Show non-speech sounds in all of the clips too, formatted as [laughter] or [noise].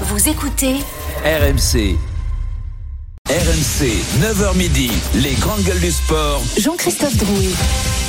Vous écoutez RMC. RMC, 9h midi, les grandes gueules du sport. Jean-Christophe Drouet.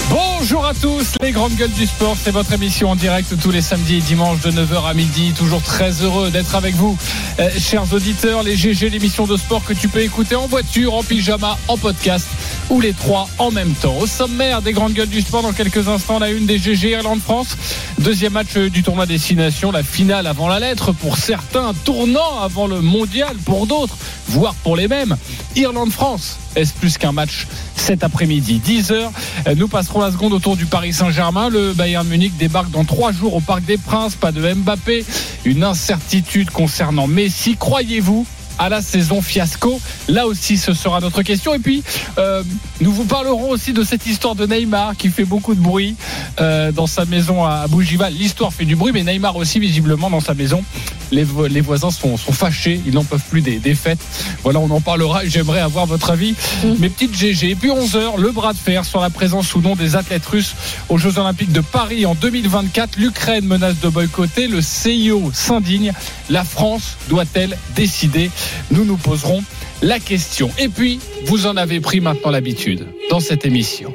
Bonjour à tous, les grandes gueules du sport, c'est votre émission en direct tous les samedis et dimanches de 9h à midi. Toujours très heureux d'être avec vous, euh, chers auditeurs. Les GG, l'émission de sport que tu peux écouter en voiture, en pyjama, en podcast ou les trois en même temps. Au sommaire des grandes gueules du sport, dans quelques instants, la une des GG Irlande-France. Deuxième match du tournoi destination, la finale avant la lettre pour certains, tournant avant le mondial pour d'autres, voire pour les mêmes. Irlande-France, est-ce plus qu'un match cet après-midi 10h, nous passerons la seconde autour du Paris Saint-Germain. Le Bayern Munich débarque dans trois jours au Parc des Princes. Pas de Mbappé. Une incertitude concernant Messi. Croyez-vous à la saison fiasco Là aussi, ce sera notre question. Et puis, euh, nous vous parlerons aussi de cette histoire de Neymar qui fait beaucoup de bruit euh, dans sa maison à Bougival. L'histoire fait du bruit, mais Neymar aussi visiblement dans sa maison. Les, vo- les voisins sont, sont fâchés, ils n'en peuvent plus des, des fêtes. Voilà, on en parlera et j'aimerais avoir votre avis. Mes petites GG. Et puis 11h, le bras de fer sur la présence ou non des athlètes russes aux Jeux Olympiques de Paris en 2024. L'Ukraine menace de boycotter, le CIO s'indigne. La France doit-elle décider? Nous nous poserons la question. Et puis, vous en avez pris maintenant l'habitude dans cette émission.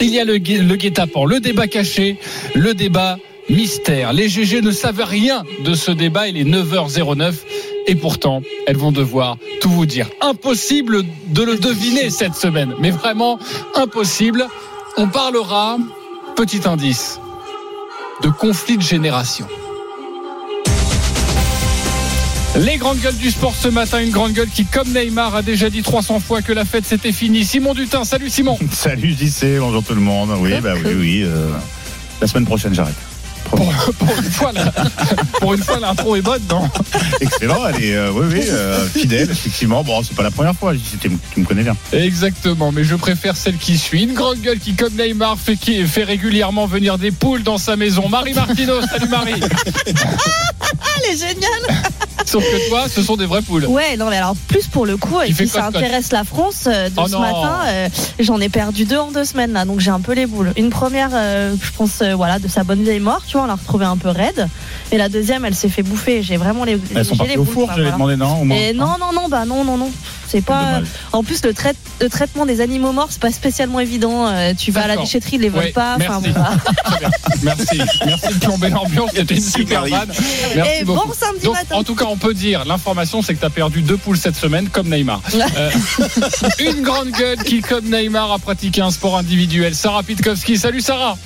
Il y a le, gu- le guet-apens, le débat caché, le débat mystère. Les GG ne savent rien de ce débat, il est 9h09 et pourtant, elles vont devoir tout vous dire. Impossible de le deviner cette semaine, mais vraiment impossible. On parlera, petit indice, de conflit de génération. Les grandes gueules du sport ce matin, une grande gueule qui, comme Neymar, a déjà dit 300 fois que la fête c'était fini. Simon Dutin, salut Simon. [laughs] Salut JC, bonjour tout le monde. Oui, bah oui, oui. euh, la semaine prochaine, j'arrête. Pour, pour une fois, la- [laughs] pour une fois, l'intro est bonne, non? Excellent, elle est, euh, oui, oui, euh, fidèle, effectivement. Bon, c'est pas la première fois, tu, tu me connais bien. Exactement, mais je préfère celle qui suit. Une grande gueule qui, comme Neymar, fait, qui fait régulièrement venir des poules dans sa maison. Marie Martino, salut Marie. [laughs] Elle est géniale. [laughs] Sauf que toi, ce sont des vraies poules. Ouais, non, mais alors plus pour le coup, et puis ça intéresse la France euh, de Oh ce non. matin. euh, J'en ai perdu deux en deux semaines là, donc j'ai un peu les boules. Une première, euh, je pense, euh, voilà, de sa bonne vieille mort, tu vois, on l'a retrouvée un peu raide. Et la deuxième, elle s'est fait bouffer. J'ai vraiment les. Elles sont les au boules, four, j'avais voilà. demandé non au moins. Et non, non, non, bah non, non, non. C'est pas. Dommage. En plus, le, trai- le traitement des animaux morts, c'est pas spécialement évident. Euh, tu vas à la déchetterie, ils les volent Ouais, pas. Enfin, merci. bah. [laughs] Bien. Merci. Merci de plomber l'ambiance. [laughs] C'était une super vanne. Merci Et beaucoup. bon samedi Donc, matin. en tout cas, on peut dire, l'information, c'est que tu as perdu deux poules cette semaine, comme Neymar. [laughs] Euh, une grande gueule qui, comme Neymar, a pratiqué un sport individuel. Sarah Pitkowski. Salut Sarah.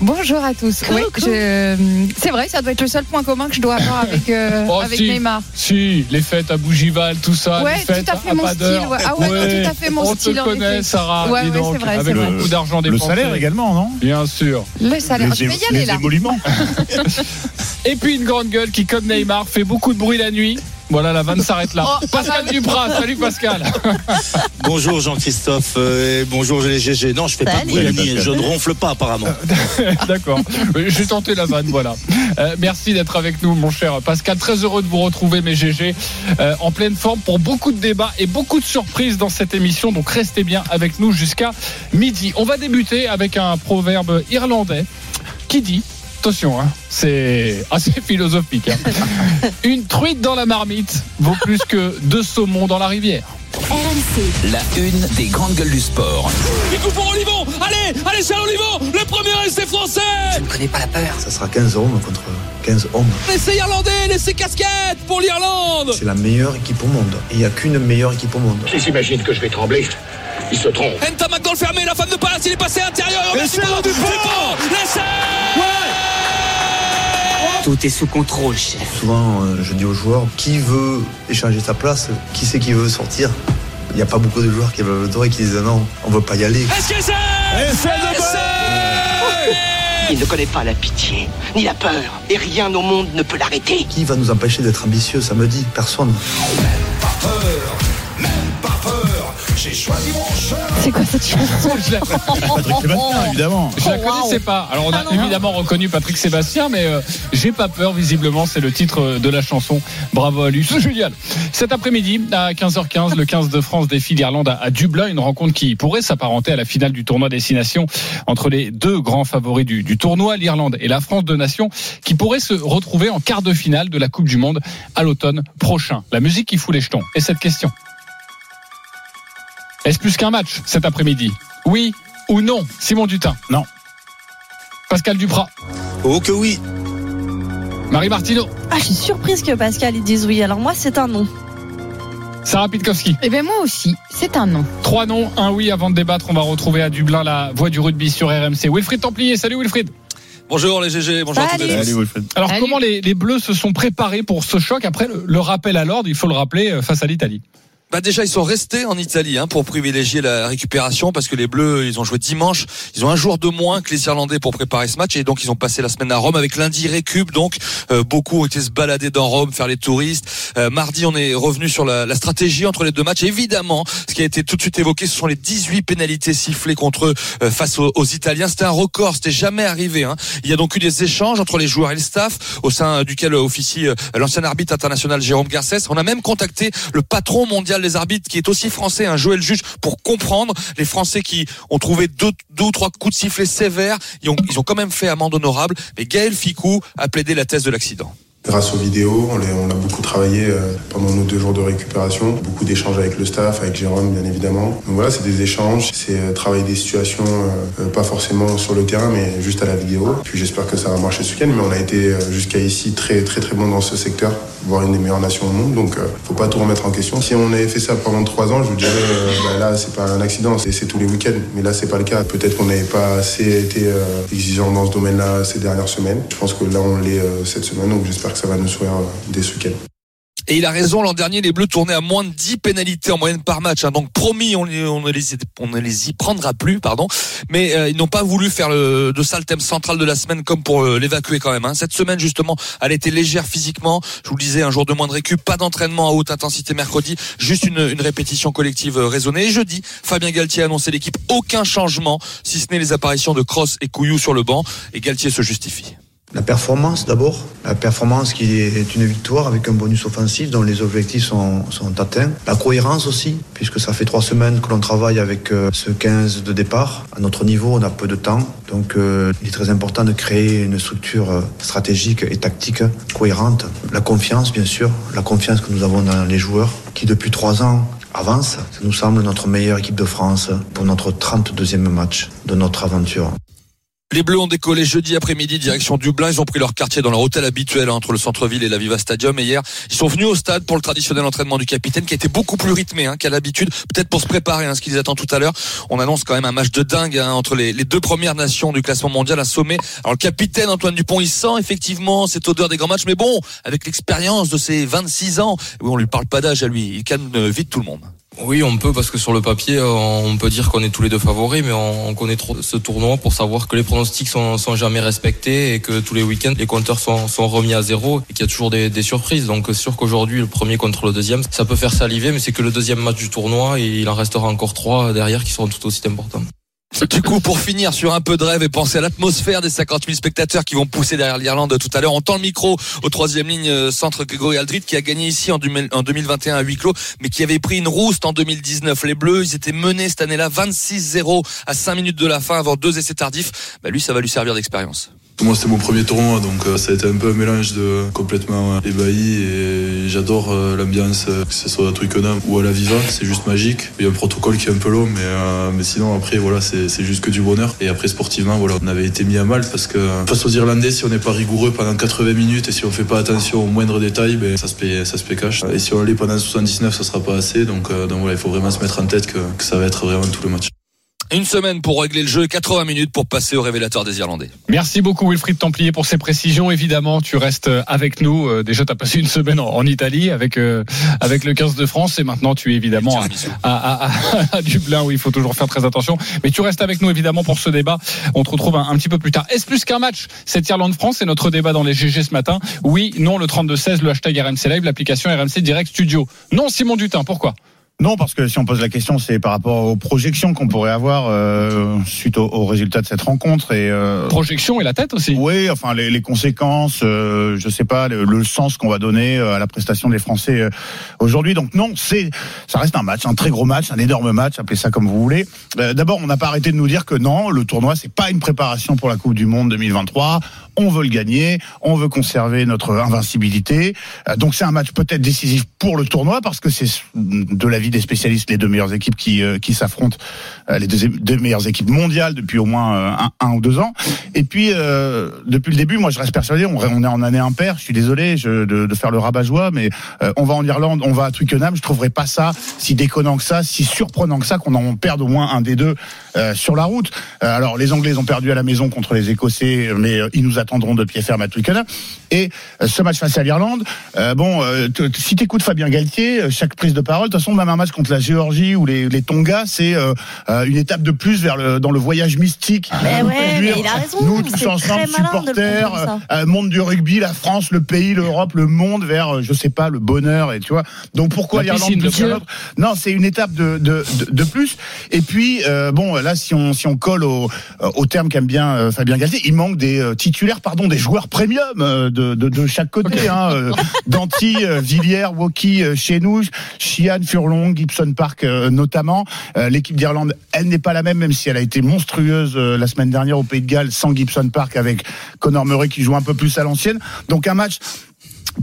Bonjour à tous. Oui, je- c'est vrai, ça doit être le seul point commun que je dois avoir avec, euh, Oh, avec si. Neymar. Si, les fêtes à Bougival, tout ça. Ouais, les fêtes tout à fait à mon. Style, ouais. Ah ouais, non, tout à fait mon on style, te en connaît. Sarah. Ouais, ouais, donc, vrai, avec vrai. beaucoup d'argent Le dépensé. salaire également, non? Bien sûr. Le salaire. Les, je vais y aller les là. émoluments. [laughs] [laughs] Et puis une grande gueule qui, comme Neymar, fait beaucoup de bruit la nuit. Voilà, la vanne s'arrête là. Oh, Pascal Duprat, salut Pascal. [laughs] Bonjour Jean-Christophe euh, et bonjour les GG. Non, je fais pas de bruit je ne ronfle pas apparemment. [laughs] D'accord. J'ai tenté la vanne, voilà. Euh, merci d'être avec nous, mon cher Pascal. Très heureux de vous retrouver, mes GG, euh, en pleine forme pour beaucoup de débats et beaucoup de surprises dans cette émission. Donc restez bien avec nous jusqu'à midi. On va débuter avec un proverbe irlandais qui dit. Attention, hein, c'est assez [laughs] philosophique. hein. [laughs] Une truite dans la marmite vaut plus que deux saumons dans la rivière. RMC, La une des grandes gueules du sport. Il coupe pour Olivon Allez, allez, c'est Olivon Le premier essai français Ça sera 15 hommes contre 15 hommes. L'essai irlandais, l'essai casquette pour l'Irlande C'est la meilleure équipe au monde. Et il n'y a qu'une meilleure équipe au monde. Ils s'imaginent que je vais trembler. Ils se trompent. Ntamak dans le fermé, la femme de passe, il est passé intérieur Dupont, L'essai Tout est sous contrôle, chef. Souvent, euh, je dis aux joueurs, qui veut échanger sa place Qui c'est qui veut sortir? Il n'y a pas beaucoup de joueurs qui veulent le droit et qui disent non, on ne veut pas y aller. Est-ce que c'est? Il ne connaît pas la pitié, ni la peur, et rien au monde ne peut l'arrêter. Qui va nous empêcher d'être ambitieux samedi Personne. J'ai choisi mon chemin. C'est quoi cette chanson [laughs] Je la, Patrick Sébastien, évidemment. je la Oh, connaissais pas. Alors on a Ah, évidemment reconnu Patrick Sébastien, mais euh, j'ai pas peur. Visiblement, c'est le titre de la chanson. Bravo à lui, c'est génial. Cet après-midi à 15h15, le 15 de France défie l'Irlande à, Dublin, une rencontre qui pourrait s'apparenter à la finale du tournoi destination entre les deux grands favoris du, du tournoi, l'Irlande et la France de nation, qui pourraient se retrouver en quart de finale de la Coupe du Monde à l'automne prochain. La musique qui fout les jetons. Et cette question? Est-ce plus qu'un match cet après-midi? Oui ou non Simon Dutin? Non. Pascal Duprat? Oh que oui. Marie Martineau? Ah, je suis surprise que Pascal ils disent oui. Alors moi, c'est un non. Sarah Pitkowski? Eh bien, moi aussi, c'est un non. Trois noms, un oui avant de débattre. On va retrouver à Dublin la voix du rugby sur RMC. Wilfried Templier, salut Wilfried. Bonjour les GG, bonjour à Salut. tous. Allez, Wilfred. Alors Salut. comment les, les Bleus se sont préparés pour ce choc après le, le rappel à l'ordre, il faut le rappeler, euh, face à l'Italie Bah déjà ils sont restés en Italie hein, pour privilégier la récupération parce que les Bleus ils ont joué dimanche, ils ont un jour de moins que les Irlandais pour préparer ce match et donc ils ont passé la semaine à Rome avec lundi récup donc euh, beaucoup ont été se balader dans Rome faire les touristes. Euh, mardi on est revenu sur la, la stratégie entre les deux matchs. Évidemment ce qui a été tout de suite évoqué ce sont les 18 pénalités sifflées contre eux euh, face aux, aux Italiens. C'était un record, c'était jamais arrivé. Hein. Il y a donc eu des échanges entre les joueurs et le staff au sein duquel officie euh, l'ancien arbitre international Jérôme Garcès. On a même contacté le patron mondial des arbitres qui est aussi français, un Joël Juge, pour comprendre les Français qui ont trouvé deux, deux ou trois coups de sifflet sévères. Ils ont, ils ont quand même fait amende honorable. Mais Gaël Ficou a plaidé la thèse de l'accident. Grâce aux vidéos, on, a beaucoup travaillé euh, pendant nos deux jours de récupération, beaucoup d'échanges avec le staff, avec Jérôme bien évidemment. Donc voilà, c'est des échanges, c'est euh, travailler des situations, euh, pas forcément sur le terrain, mais juste à la vidéo. Puis j'espère que ça va marcher ce week-end, mais on a été jusqu'à ici très très très bon dans ce secteur, voire une des meilleures nations au monde, donc faut pas tout remettre en question. Si on avait fait ça pendant trois ans, je vous dirais, bah là c'est pas un accident, c'est tous les week-ends, mais là c'est pas le cas. Peut-être qu'on n'avait pas assez été exigeant dans ce domaine-là ces dernières semaines. Je pense que là on l'est cette semaine, donc j'espère ça va nous sourire euh, dès ce. Et il a raison, l'an dernier, les Bleus tournaient à moins de 10 pénalités en moyenne par match. hein. Donc promis, on, ne les, y prendra plus, pardon. Mais euh, ils n'ont pas voulu faire de ça le thème central de la semaine comme pour euh, l'évacuer quand même. hein. Cette semaine, justement, elle était légère physiquement. Je vous le disais, un jour de moins de récup, pas d'entraînement à haute intensité mercredi, juste une, répétition collective raisonnée. Et jeudi, Fabien Galtier a annoncé l'équipe, aucun changement, si ce n'est les apparitions de Cross et Couillou sur le banc. Et Galtier se justifie. La performance d'abord, la performance qui est une victoire avec un bonus offensif dont les objectifs sont, sont atteints. La cohérence aussi, puisque ça fait trois semaines que l'on travaille avec euh, ce 15 de départ. À notre niveau, on a peu de temps, donc euh, il est très important de créer une structure euh, stratégique et tactique cohérente. La confiance, bien sûr, la confiance que nous avons dans les joueurs, qui depuis trois ans avancent. Ça nous semble notre meilleure équipe de France pour notre 32e match de notre aventure. Les Bleus ont décollé jeudi après-midi direction Dublin. Ils ont pris leur quartier dans leur hôtel habituel hein, entre le centre-ville et la Viva Stadium. Et hier, ils sont venus au stade pour le traditionnel entraînement du capitaine qui a été beaucoup plus rythmé hein, qu'à l'habitude. Peut-être pour se préparer à ce qui les attend tout à l'heure. On annonce quand même un match de dingue hein, entre les, deux premières nations du classement mondial à sommet. Alors le capitaine Antoine Dupont, il sent effectivement cette odeur des grands matchs. Mais bon, avec l'expérience de ses 26 ans, oui, on lui parle pas d'âge à lui. Il calme euh, vite tout le monde. Oui, on peut parce que sur le papier, euh, on peut dire qu'on est tous les deux favoris, mais on, on connaît trop ce tournoi pour savoir que les pronostics sont, sont jamais respectés et que tous les week-ends les compteurs sont, remis à zéro et qu'il y a toujours des, surprises. Donc sûr qu'aujourd'hui le premier contre le deuxième, ça peut faire saliver, mais c'est que le deuxième match du tournoi il en restera encore trois derrière qui seront tout aussi importants. Du coup, pour finir sur un peu de rêve et penser à l'atmosphère des 50 000 spectateurs qui vont pousser derrière l'Irlande tout à l'heure, on tend le micro au troisième ligne euh, centre Grégory Aldrit qui a gagné ici en 2000 en 2021 à huis clos, mais qui avait pris une rouste en 2019. Les Bleus, ils étaient menés cette année-là 26-0 à 5 minutes de la fin avant deux essais tardifs. Bah, lui, ça va lui servir d'expérience. Moi, c'était mon premier tournoi, donc euh, ça a été un peu un mélange de complètement euh, ébahi et j'adore euh, l'ambiance, euh, que ce soit à Twickenham ou à la Viva, c'est juste magique. Il y a un protocole qui est un peu long, mais, euh, mais sinon après, voilà, c'est juste que du bonheur. Et après, sportivement, voilà, on avait été mis à mal parce que face aux Irlandais, si on n'est pas rigoureux pendant 80 minutes et si on fait pas attention aux moindres détails, ben, ça se paye, ça se paye cash. Et si on l'est pendant 79, ça sera pas assez. Donc, euh, donc voilà, il faut vraiment se mettre en tête que, que ça va être vraiment tout le match. Une semaine pour régler le jeu, 80 minutes pour passer au révélateur des Irlandais. Merci beaucoup Wilfried Templier pour ces précisions. Évidemment, tu restes avec nous. Euh, Déjà, tu as passé une semaine en, en Italie avec euh, avec le 15 de France et maintenant tu es évidemment à, à, à, à Dublin où il faut toujours faire très attention. Mais tu restes avec nous évidemment pour ce débat. On te retrouve un, un petit peu plus tard. Est-ce plus qu'un match? Cette Irlande-France C'est notre débat dans les GG ce matin. Oui, non, le 32-16, le hashtag RMC Live, l'application RMC Direct Studio. Non, Simon Dutin, pourquoi? Non, parce que si on pose la question, c'est par rapport aux projections qu'on pourrait avoir euh, suite aux, aux résultats de cette rencontre et euh, Projection et la tête aussi. Oui, enfin les, les conséquences, euh, je sais pas, le, le sens qu'on va donner euh, à la prestation des Français euh, aujourd'hui. Donc non, c'est ça reste un match, un très gros match, un énorme match, appelez ça comme vous voulez. D'abord, on n'a pas arrêté de nous dire que non, le tournoi c'est pas une préparation pour la Coupe du Monde 2023. On veut le gagner, on veut conserver notre invincibilité. Donc c'est un match peut-être décisif pour le tournoi parce que c'est de l'avis des spécialistes les deux meilleures équipes qui euh, qui s'affrontent, euh, les deux, meilleures équipes mondiales depuis au moins euh, un, ou deux ans. Et puis depuis le début, moi je reste persuadé, on, est en année impair. Je suis désolé de, faire le rabat-joie, mais on va en Irlande, on va à Twickenham. Je trouverais pas ça si déconnant que ça, si surprenant que ça qu'on en perde au moins un des deux sur la route. Alors les Anglais ont perdu à la maison contre les Écossais, mais ils nous attendront de pied ferme à Twickenham. Et ce match face à l'Irlande, bon, si t'écoutes Fabien Galtier, chaque prise de parole, de toute façon même un match contre la Géorgie ou les, les Tonga, c'est euh, euh, une étape de plus vers le dans le voyage mystique. Mais ouais, mais il a raison, Nous tous ensemble, supporters, comme euh, monde du rugby, la France, le pays, l'Europe, le monde vers, euh, je sais pas, le bonheur et tu vois. Donc pourquoi La l'Irlande plus Non, c'est une étape de, de, de, de plus. Et puis euh, bon, là si on si on colle au, euh, au terme qu'aime bien euh, Fabien Galtier, il manque des euh, titulaires, pardon, des joueurs premium euh, de, de, de chaque côté. Hein, euh, Danty, euh, Villiers, Woki euh, chez nous, Gibson Park euh, notamment. Euh, L'équipe d'Irlande, elle n'est pas la même, même si elle a été monstrueuse euh, la semaine dernière au Pays de Galles sans Gibson Park avec Conor Murray qui joue un peu plus à l'ancienne. Donc un match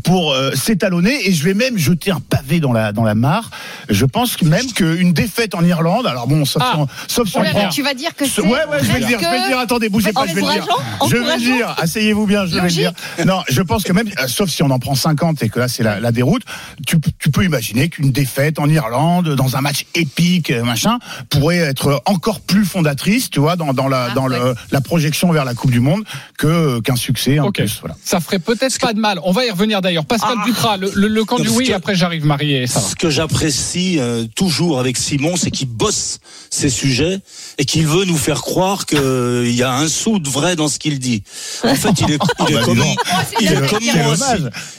pour euh, s'étalonner et je vais même jeter un pavé dans la dans la mare. Je pense même qu'une défaite en Irlande, alors bon, sauf si on, sauf si Oh on là prend- tu vas dire que c'est Ouais, ouais, je vais le dire, je vais le dire. Attendez, bougez pas, je vais le dire. Je vais le dire. Asseyez-vous bien, je vais le dire. Non, je pense que même, euh, sauf si on en prend 50 et que là c'est la, la déroute, tu, tu peux imaginer qu'une défaite en Irlande dans un match épique, euh, machin, pourrait être encore plus fondatrice, tu vois, dans, dans la dans le, la projection vers la Coupe du Monde que qu'un succès en Ok. plus. Voilà. Ça ferait peut-être pas de mal. On va y revenir d'ailleurs. Pascal Ah. Duprat, le, le, le camp du oui, que- après j'arrive ça va. Ce que j'apprécie euh, toujours avec Simon, c'est qu'il bosse ces sujets et qu'il veut nous faire croire qu'il y a un sou de vrai dans ce qu'il dit. En fait, il est, il est bah, comme, il est moi. Si-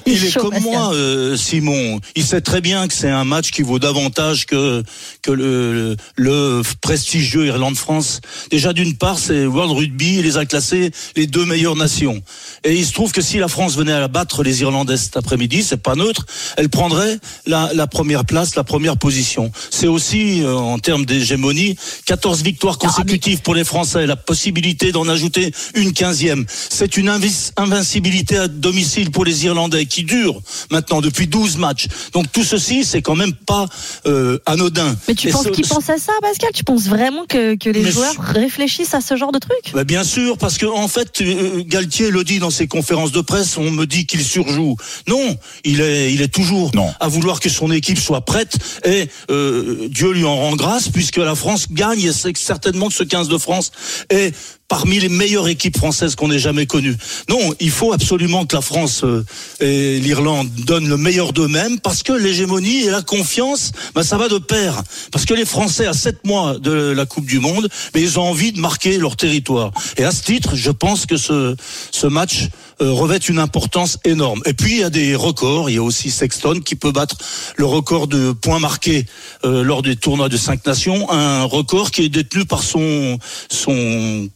Il est comme moi, euh, Simon. Il sait très bien que c'est un match qui vaut davantage que que le, le prestigieux Irlande-France. Déjà d'une part, c'est World Rugby, il les a classés les deux meilleures nations. Et il se trouve que si la France venait à battre les Irlandais cet après-midi, c'est pas neutre, elle prendrait la, la première place, la première position. C'est aussi euh, en termes d'hégémonie, 14 victoires consécutives pour les Français, la possibilité d'en ajouter une quinzième. C'est une invincibilité à domicile pour les Irlandais qui dure maintenant depuis 12 matchs. Donc tout ceci, c'est quand même pas euh, anodin. Mais tu Et penses ce- qu'ils pensent à ça, Pascal? Tu penses vraiment que, que les Mais joueurs réfléchissent à ce genre de truc? Bah, bien sûr, parce que en fait, euh, Galtier le dit dans ses conférences de presse, on me dit qu'il surjoue. Non, il est, il est toujours à vouloir que son équipe soit prête et euh, Dieu lui en rend grâce puisque la France gagne et c'est certainement que ce 15 de France est parmi les meilleures équipes françaises qu'on ait jamais connues. Non, il faut absolument que la France euh, et l'Irlande donnent le meilleur d'eux-mêmes parce que l'hégémonie et la confiance, bah, ça va de pair. Parce que les Français, à sept mois de la Coupe du Monde, mais ils ont envie de marquer leur territoire. Et à ce titre, je pense que ce, ce match euh, revêt une importance énorme. Et puis, il y a des records. Il y a aussi Sexton qui peut battre le record de points marqués euh, lors des tournois de cinq nations. Un record qui est détenu par son, son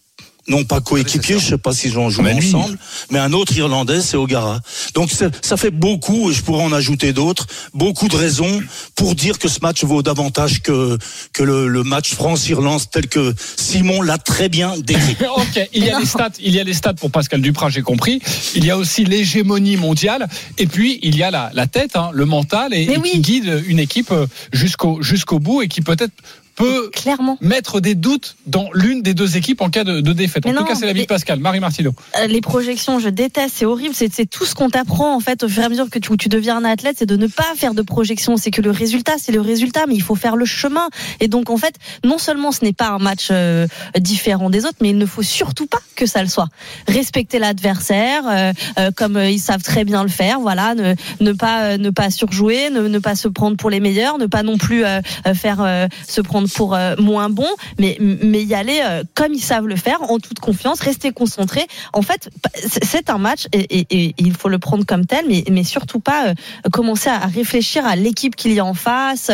non pas coéquipier, je sais pas s'ils ont joué Manu. ensemble, mais un autre Irlandais, c'est O'Gara. Donc ça ça fait beaucoup, et je pourrais en ajouter d'autres, beaucoup de raisons pour dire que ce match vaut davantage que que le, le match France-Irlande tel que Simon l'a très bien décrit. [laughs] ok, il y a des stats, il y a des stats pour Pascal Duprat, j'ai compris. Il y a aussi l'hégémonie mondiale, et puis il y a la, la tête, hein, le mental, et, et qui guide une équipe euh, jusqu'au jusqu'au bout et qui peut-être peut clairement mettre des doutes dans l'une des deux équipes en cas de, de défaite. En tout cas, c'est l'avis de Pascal. Marie Martineau. Les projections, je déteste, c'est horrible, c'est tout ce qu'on t'apprend en fait au fur et à mesure que tu, tu deviens un athlète, c'est de ne pas faire de projections, c'est que le résultat, c'est le résultat, mais il faut faire le chemin. Et donc en fait, non seulement ce n'est pas un match euh, différent des autres, mais il ne faut surtout pas que ça le soit. Respecter l'adversaire, euh, euh, comme ils savent très bien le faire, voilà, ne, ne pas ne pas surjouer, ne, ne pas se prendre pour les meilleurs, ne pas non plus faire se prendre prendre pour euh, moins bon, mais mais y aller euh, comme ils savent le faire, en toute confiance, rester concentré. En fait, c'est un match et, et, et, il faut le prendre comme tel, mais mais surtout pas euh, commencer à réfléchir à l'équipe qu'il y a en face.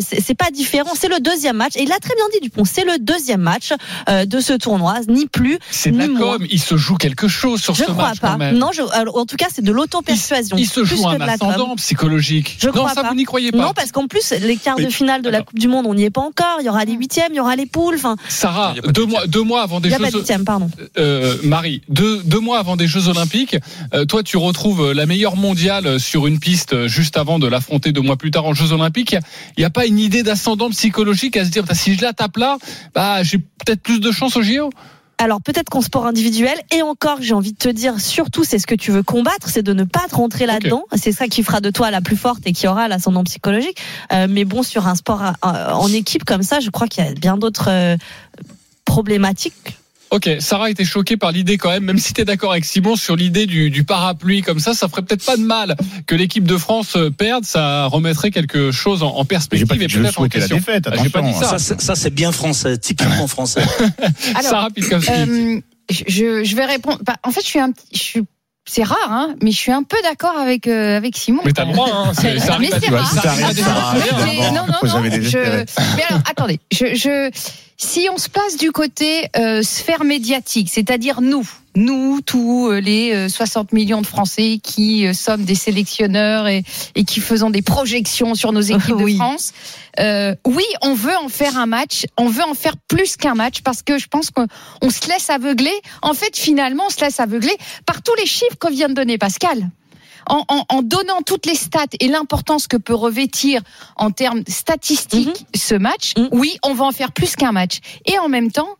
C'est pas différent. C'est le deuxième match et il a très bien dit Dupont. C'est le deuxième match de ce tournoi, ni plus C'est ni de la moins. com. Il se joue quelque chose sur Je ce crois match pas. quand même. Non, je, alors, en tout cas, c'est de l'auto-persuasion. Il se joue un la ascendant psychologique. Je non, crois ça pas. vous n'y croyez pas. Non, parce qu'en plus, les quarts de finale de la Coupe du Monde, on n'y est pas encore. Il y aura les huitièmes, il y aura les poules. Enfin, Sarah, deux mois, deux mois avant des il n'y a Jeux pas de huitième, pardon. euh, Marie, deux, deux mois avant des Jeux Olympiques, euh, toi tu retrouves la meilleure mondiale sur une piste euh, juste avant de l'affronter deux mois plus tard en Jeux Olympiques. Il n'y a, pas une idée d'ascendant psychologique à se dire, si je la tape là, bah, j'ai peut-être plus de chance au JO Alors peut-être qu'en sport individuel, et encore, j'ai envie de te dire, surtout, c'est ce que tu veux combattre, c'est de ne pas te rentrer là-dedans. C'est ça qui fera de toi la plus forte et qui aura l'ascendant psychologique. Euh, mais bon, sur un sport euh, en équipe comme ça, je crois qu'il y a bien d'autres euh, problématiques. Ok, Sarah était choquée par l'idée quand même, même si tu es d'accord avec Simon sur l'idée du, du parapluie comme ça, ça ferait peut-être pas de mal que l'équipe de France euh, perde, ça remettrait quelque chose en, en perspective J'ai pas dit et peut-être en souhaitais la question. défaite, Ah, J'ai pas dit ça. Ça, c'est- ça, c'est bien français, typiquement français. [laughs] Alors, Sarah Pitkowski. Euh, je, je vais répondre. bah, en fait, je suis un petit. Je suis c'est rare, hein, mais je suis un peu d'accord avec euh, avec Simon. Mais t'as le droit, hein, c'est- [laughs] ça mais c'est rare. non, non, non. je-. Mais alors, attendez. Je, je, si on se place du côté euh, sphère médiatique, c'est-à-dire nous, nous, tous euh, les euh, 60 millions de Français qui euh, sommes des sélectionneurs et, et qui faisons des projections sur nos équipes [laughs] Oui. de France, euh, oui, on veut en faire un match, on veut en faire plus qu'un match parce que je pense qu'on on se laisse aveugler. En fait, finalement, on se laisse aveugler par tous les chiffres qu'on vient de donner, Pascal en, en- en donnant toutes les stats et l'importance que peut revêtir en termes statistiques ce match, Mhm. oui, on va en faire plus qu'un match. Et en même temps,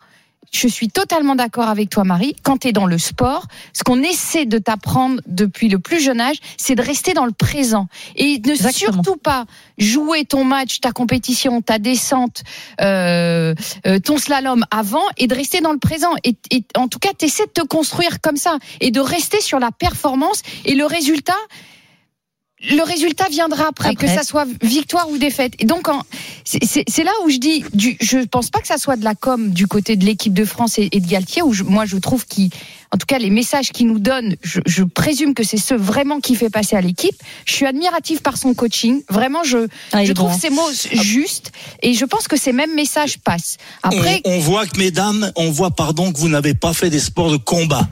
je suis totalement d'accord avec toi, Marie. Quand tu es dans le sport, ce qu'on essaie de t'apprendre depuis le plus jeune âge, c'est de rester dans le présent et ne Exactement. surtout pas jouer ton match, ta compétition, ta descente, euh, euh, ton slalom avant et de rester dans le présent. Et, et en tout cas, tu essaies de te construire comme ça et de rester sur la performance et le résultat. Le résultat viendra après, Après. que ça soit victoire ou défaite. Et donc, en- c'est- c'est c'est là où je dis, du, je pense pas que ça soit de la com du côté de l'équipe de France et, et de Galtier, où je- moi je trouve qu'il, en tout cas les messages qu'il nous donne, je, je présume que c'est ceux vraiment qui fait passer à l'équipe. Je suis admirative par son coaching. Vraiment, je, Ah, je trouve ces mots justes et je pense que ces mêmes messages passent. Après, on, on voit que, mesdames, on voit, pardon, que vous n'avez pas fait des sports de combat.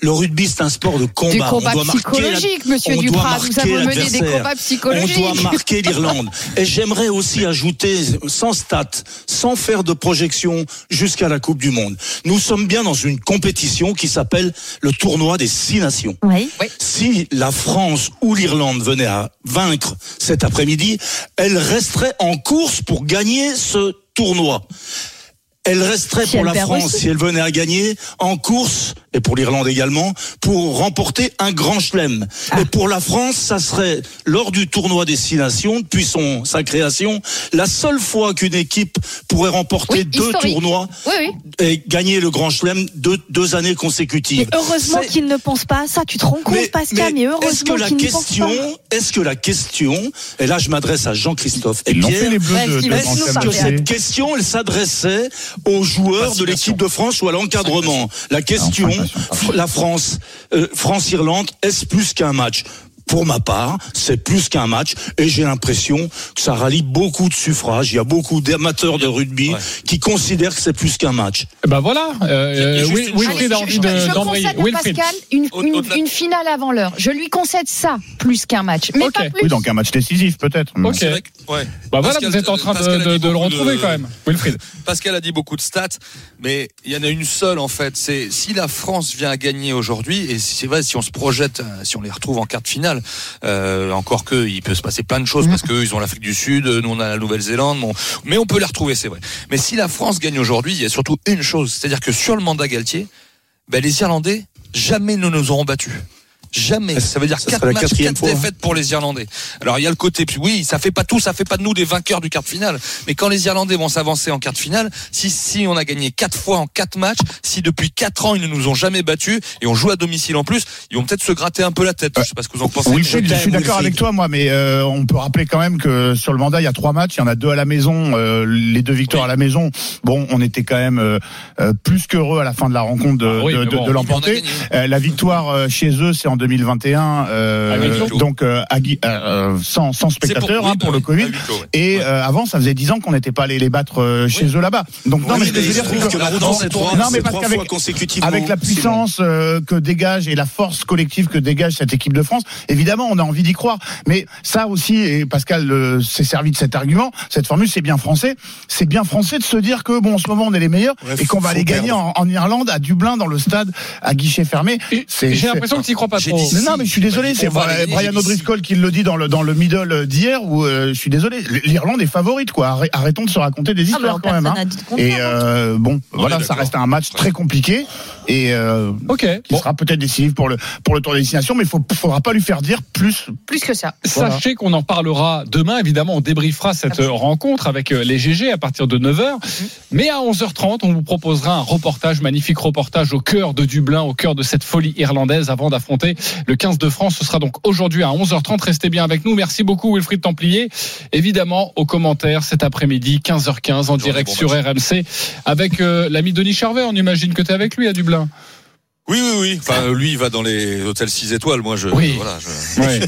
Le rugby, c'est un sport de combat. des On combats doit la- monsieur on doit Duprat. Avons mené des l'adversaire. combats psychologiques. On doit marquer l'Irlande. Et j'aimerais aussi ajouter, sans stats, sans faire de projection, jusqu'à la Coupe du Monde. Nous sommes bien dans une compétition qui s'appelle le tournoi des six nations. Oui. Si la France ou l'Irlande venaient à vaincre cet après-midi, elle resterait en course pour gagner ce tournoi. Elle resterait Si pour elle la France, aussi. si elle venait à gagner, en course, et pour l'Irlande également, pour remporter un grand chelem. Ah. Et pour la France, ça serait, lors du tournoi des six nations, depuis son, sa création, la seule fois qu'une équipe pourrait remporter Oui, deux historique. tournois Oui, oui. et gagner le grand chelem deux, deux années consécutives. Mais heureusement qu'il ne pense pas à ça. Tu te rends compte, Pascal, mais, est-ce heureusement que la qu'il ne pense question, est-ce que la question, et là je m'adresse à Jean-Christophe et Pierre, fait les bleus Ouais, de, ce qui de va Grand nous Chelem parler. que cette question, elle s'adressait aux joueurs de l'équipe de France ou à l'encadrement. La question, la France, euh, France-Irlande, est-ce plus qu'un match? Pour ma part, c'est plus qu'un match et j'ai l'impression que ça rallie beaucoup de suffrages. Il y a beaucoup d'amateurs de rugby Ouais. qui considèrent que c'est plus qu'un match. Eh Ben voilà, euh, Il y a euh, a envie de-. Pascal une, une- finale avant l'heure. Je lui concède ça plus qu'un match. Mais Ok. pas plus. Oui, donc un match décisif peut-être. Ok. Vrai que- ouais. Bah voilà, Pascal- vous êtes en train Pascal a de- le beaucoup retrouver de- quand même. Wilfried. Pascal a dit beaucoup de stats, mais il y en a une seule en fait. C'est si la France vient à gagner aujourd'hui, et c'est vrai, si on se projette, euh, si on les retrouve en quart de finale, euh, encore que il peut se passer plein de choses parce qu'eux ils ont l'Afrique du Sud, nous on a la Nouvelle-Zélande, bon, mais on peut les retrouver, c'est vrai. Mais si la France gagne aujourd'hui, il y a surtout une chose, c'est-à-dire que sur le mandat Galtier, ben, les Irlandais jamais ne nous auront battus. Jamais. Ça veut dire Ça quatre serait la matchs, quatrième quatre fois. défaites pour les Irlandais. Alors il y a le côté, puis oui, ça fait pas tout, ça fait pas de nous des vainqueurs du quart de finale. Mais quand les Irlandais vont s'avancer en quart de finale, si si on a gagné quatre fois en quatre matchs, si depuis quatre ans ils ne nous ont jamais battus et on joue à domicile en plus, ils vont peut-être se gratter un peu la tête. Je sais pas ce que vous en pensez. Oui, je, je suis d'accord avec toi, moi, mais euh, on peut rappeler quand même que sur le mandat, il y a trois matchs, il y en a deux à la maison, euh, les deux victoires à la maison. Bon, on était quand même euh, euh, plus qu'heureux à la fin de la rencontre de, Ah oui, de, de- bon. de l'emporter. Euh, la victoire euh, chez eux, c'est en 2021, euh, donc euh, à euh, sans, sans spectateurs oui, hein, pour le Covid. ouais. Et euh, avant, ça faisait dix ans qu'on n'était pas allé les battre euh, chez eux là-bas. Donc non, mais mais je veux il se dire, c'est trouve que que la route, c'est trois- non, mais parce qu'avec avec la puissance que dégage et la force collective que dégage cette équipe de France, évidemment, on a envie d'y croire. Mais ça aussi, et Pascal s'est servi de cet argument, cette formule, c'est bien français. C'est bien français de se dire que bon, en ce moment, on est les meilleurs et qu'on va aller gagner en, en Irlande, à Dublin, dans le stade, à guichet fermé. J'ai l'impression que tu y crois pas J'ai trop. dit mais non, mais je suis désolé, c'est Brian O'Driscoll qui le dit dans le dans le middle d'hier où euh, je suis désolé, l'Irlande est favorite quoi. Arrê- Arrêtons de se raconter des Ah, histoires quand même. hein. Et euh, bon, voilà, ça reste un match très compliqué et euh, Ok. qui Bon. sera peut-être décisif pour le pour le tour de destination, mais il faut faudra pas lui faire dire plus. Plus que ça. Voilà. Sachez qu'on en parlera demain, évidemment, on débriefera cette euh, rencontre avec euh, les GG à partir de 9h. Mais à 11h30, on vous proposera un reportage, magnifique reportage au cœur de Dublin, au cœur de cette folie irlandaise avant d'affronter le 15 de France. Ce sera donc aujourd'hui à 11h30. Restez bien avec nous. Merci beaucoup Wilfried Templier. Évidemment, aux commentaires cet après-midi, 15h15 en direct bon sur RMC avec euh, l'ami Denis Charvet. On imagine que tu es avec lui à Dublin. Oui, oui, oui. Enfin, lui, il va dans les hôtels 6 étoiles. Moi, je, Oui. voilà, je, Ouais.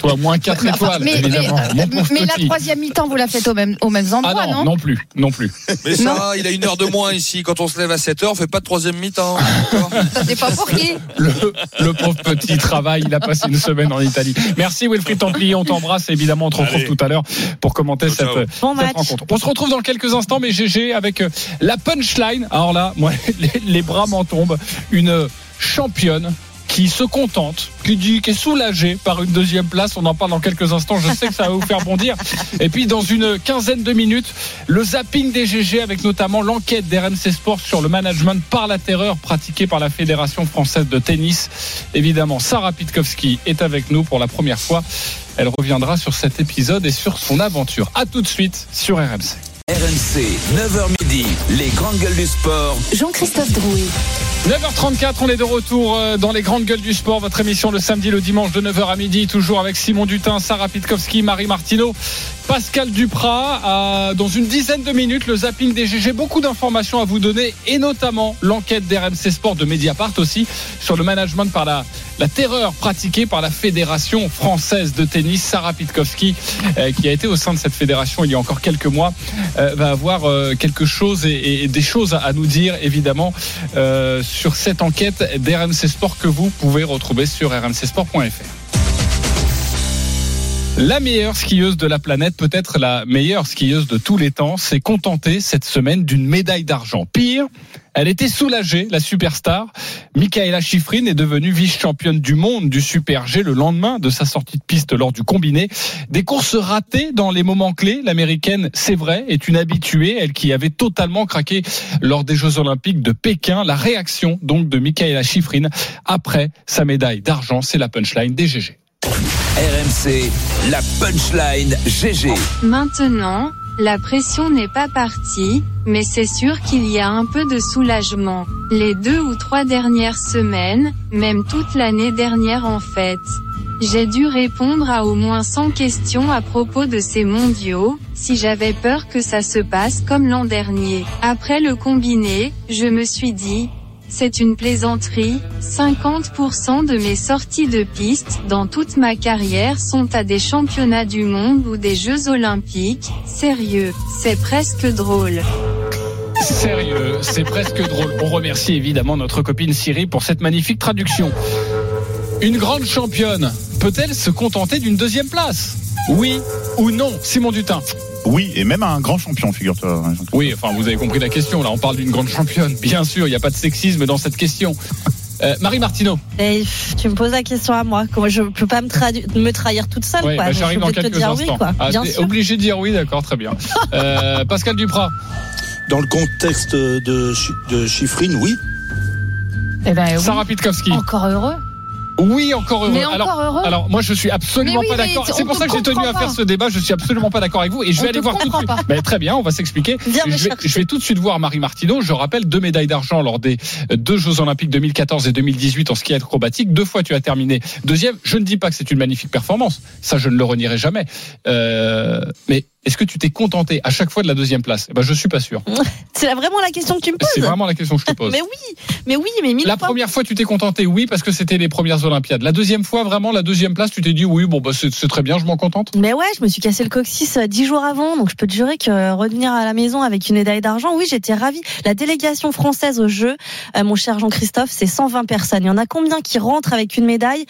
Toi, moins 4 Mais, enfin, étoiles, mais- évidemment. mais- Mon pauvre mais la troisième mi-temps, vous la faites au même, aux mêmes Ah endroits, non, non, non plus, non plus. Mais ça, il a une heure de moins ici. Quand on se lève à 7 heures, on fait pas de troisième mi-temps. Ça dépend [laughs] pour qui. Le, le pauvre petit travail, il a passé une semaine en Italie. Merci Wilfried Templier, on t'embrasse et évidemment on te retrouve Allez. tout à l'heure pour commenter Ciao, cette. Bon rencontre. On se retrouve dans quelques instants, mais GG avec euh, la punchline. Alors là, moi, [laughs] les, les bras m'en tombent. Une championne qui se contente, qui dit, qui est soulagée par une deuxième place. On en parle dans quelques instants. Je sais que ça va vous faire bondir. Et puis, dans une quinzaine de minutes, le zapping des GG avec notamment l'enquête d'RMC Sport sur le management par la terreur pratiqué par la Fédération française de tennis. Évidemment, Sarah Pitkowski est avec nous pour la première fois. Elle reviendra sur cet épisode et sur son aventure. À tout de suite sur RMC. RMC, 9h midi, les grandes gueules du sport. Jean-Christophe Drouet. 9h34, on est de retour euh, dans les grandes gueules du sport. Votre émission le samedi, le dimanche de 9h à midi, toujours avec Simon Dutin, Sarah Pitkowski, Marie Martineau, Pascal Duprat. Dans une dizaine de minutes, le zapping des GG. Beaucoup d'informations à vous donner et notamment l'enquête d'RMC Sport de Mediapart aussi sur le management par la, la terreur pratiquée par la Fédération française de tennis. Sarah Pitkowski, euh, qui a été au sein de cette fédération il y a encore quelques mois, euh, va avoir euh, quelque chose et, et des choses à nous dire évidemment euh, sur cette enquête d'RMC Sport que vous pouvez retrouver sur rmcsport.fr. La meilleure skieuse de la planète, peut-être la meilleure skieuse de tous les temps, s'est contentée cette semaine d'une médaille d'argent. Pire, elle était soulagée, la superstar. Michaela Schifrin est devenue vice-championne du monde du Super G le lendemain de sa sortie de piste lors du combiné. Des courses ratées dans les moments clés. L'américaine, c'est vrai, est une habituée, elle qui avait totalement craqué lors des Jeux Olympiques de Pékin. La réaction donc de Michaela Schifrin après sa médaille d'argent, c'est la punchline des GG. RMC, la punchline GG. Maintenant, la pression n'est pas partie, mais c'est sûr qu'il y a un peu de soulagement. Les deux ou trois dernières semaines, même toute l'année dernière en fait. J'ai dû répondre à au moins 100 questions à propos de ces mondiaux, si j'avais peur que ça se passe comme l'an dernier. Après le combiné, je me suis dit, c'est une plaisanterie, 50% de mes sorties de piste dans toute ma carrière sont à des championnats du monde ou des Jeux olympiques, sérieux, c'est presque drôle. Sérieux, c'est presque drôle. On remercie évidemment notre copine Siri pour cette magnifique traduction. Une grande championne peut-elle se contenter d'une deuxième place? Oui ou non Simon Dutin? Oui, et même un grand champion, figure-toi. Oui, enfin vous avez compris la question. Là, on parle d'une grande championne. Bien sûr, il n'y a pas de sexisme dans cette question. Euh, Marie Martineau. Et tu me poses la question à moi. Comment je peux pas me, tradu- me trahir toute seule, Ouais, quoi. bah, J'arrive je dans suis obligée de quelques te dire instants. oui, quoi. Ah, Bien t'es sûr. obligé de dire oui, d'accord, très bien. [laughs] Euh, Pascal Duprat. Dans le contexte de Chiffrine, oui. Eh ben, oui. Sarah Pitkowski. Encore heureux. Oui, encore heureux. Mais encore alors, heureux alors, moi, je suis absolument oui, pas d'accord. C'est pour ça que j'ai tenu à faire ce débat. Je suis absolument pas d'accord avec vous. Et je On vais aller voir tout de suite. Mais très bien, on va s'expliquer. Je je vais tout de suite voir Marie Martineau. Je rappelle deux médailles d'argent lors des deux Jeux Olympiques 2014 et 2018 en ski acrobatique. Deux fois, tu as terminé deuxième. Je ne dis pas que c'est une magnifique performance. Ça, je ne le renierai jamais. Euh, mais est-ce que tu t'es contenté à chaque fois de la deuxième place? Eh ben, Je suis pas sûr. [laughs] C'est vraiment la question que tu me poses. C'est vraiment la question que je te pose. [laughs] Mais oui, mais oui, mais mille La fois. première fois, tu t'es contenté, oui, parce que c'était les premières Olympiades. La deuxième fois, vraiment, la deuxième place, tu t'es dit, oui, bon, bah, c'est c'est très bien, je m'en contente. Mais ouais, je me suis cassé le coccyx euh, dix jours avant, donc je peux te jurer que euh, revenir à la maison avec une médaille d'argent, oui, j'étais ravie. La délégation française au jeu, euh, mon cher Jean-Christophe, c'est 120 personnes. Il y en a combien qui rentrent avec une médaille?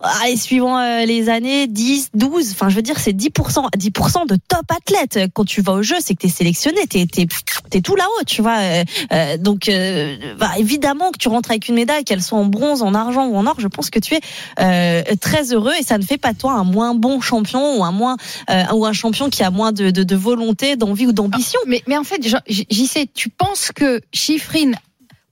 Ah, et suivant euh, les années, 10, 12, enfin je veux dire c'est 10%, 10% de top athlètes. Quand tu vas au jeu, c'est que tu es sélectionné, tu es, tout là-haut, tu vois. Euh, euh, donc euh, bah, évidemment que tu rentres avec une médaille, qu'elle soit en bronze, en argent ou en or, je pense que tu es euh, très heureux et ça ne fait pas toi un moins bon champion ou un moins euh, ou un champion qui a moins de, de, de volonté, d'envie ou d'ambition. Mais, mais en fait, j'y sais, tu penses que Chiffrine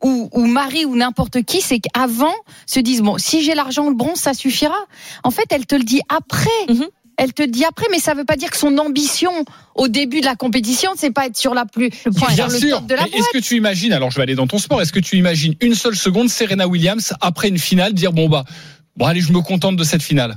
ou, ou Marie ou n'importe qui, c'est qu'avant se disent bon, si j'ai l'argent, le bronze, ça suffira. En fait, elle te le dit après. Mhm. Elle te le dit après, mais ça veut pas dire que son ambition au début de la compétition, c'est pas être sur la plus, sur Bien sûr. top de la est-ce que tu imagines, alors je vais aller dans ton sport, est-ce que tu imagines une seule seconde Serena Williams après une finale dire bon bah bon allez je me contente de cette finale?